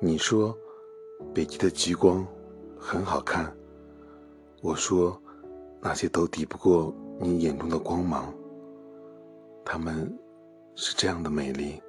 你说北极的极光很好看我说那些都抵不过你眼中的光芒。它们是这样的美丽。